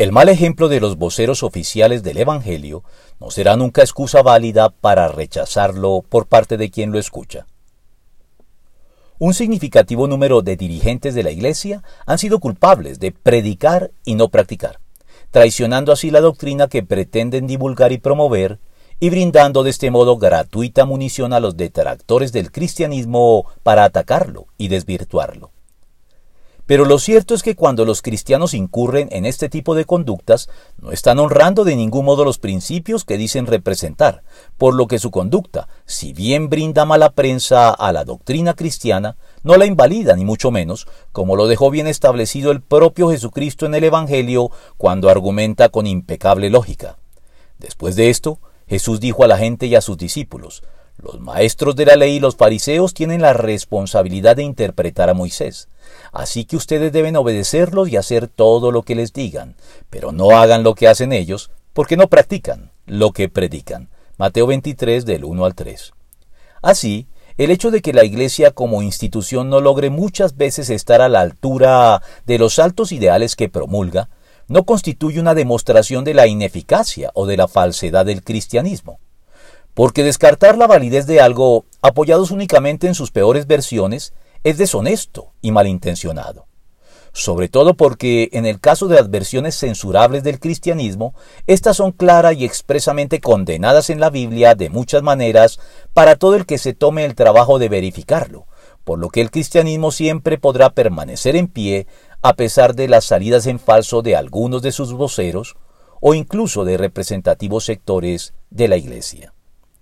El mal ejemplo de los voceros oficiales del Evangelio no será nunca excusa válida para rechazarlo por parte de quien lo escucha. Un significativo número de dirigentes de la Iglesia han sido culpables de predicar y no practicar, traicionando así la doctrina que pretenden divulgar y promover, y brindando de este modo gratuita munición a los detractores del cristianismo para atacarlo y desvirtuarlo. Pero lo cierto es que cuando los cristianos incurren en este tipo de conductas, no están honrando de ningún modo los principios que dicen representar, por lo que su conducta, si bien brinda mala prensa a la doctrina cristiana, no la invalida ni mucho menos, como lo dejó bien establecido el propio Jesucristo en el Evangelio cuando argumenta con impecable lógica. Después de esto, Jesús dijo a la gente y a sus discípulos, los maestros de la ley y los fariseos tienen la responsabilidad de interpretar a Moisés. Así que ustedes deben obedecerlos y hacer todo lo que les digan, pero no hagan lo que hacen ellos, porque no practican lo que predican. Mateo 23 del 1 al 3. Así, el hecho de que la Iglesia como institución no logre muchas veces estar a la altura de los altos ideales que promulga, no constituye una demostración de la ineficacia o de la falsedad del cristianismo porque descartar la validez de algo apoyados únicamente en sus peores versiones es deshonesto y malintencionado. Sobre todo porque en el caso de las versiones censurables del cristianismo, éstas son claras y expresamente condenadas en la Biblia de muchas maneras para todo el que se tome el trabajo de verificarlo, por lo que el cristianismo siempre podrá permanecer en pie a pesar de las salidas en falso de algunos de sus voceros o incluso de representativos sectores de la Iglesia.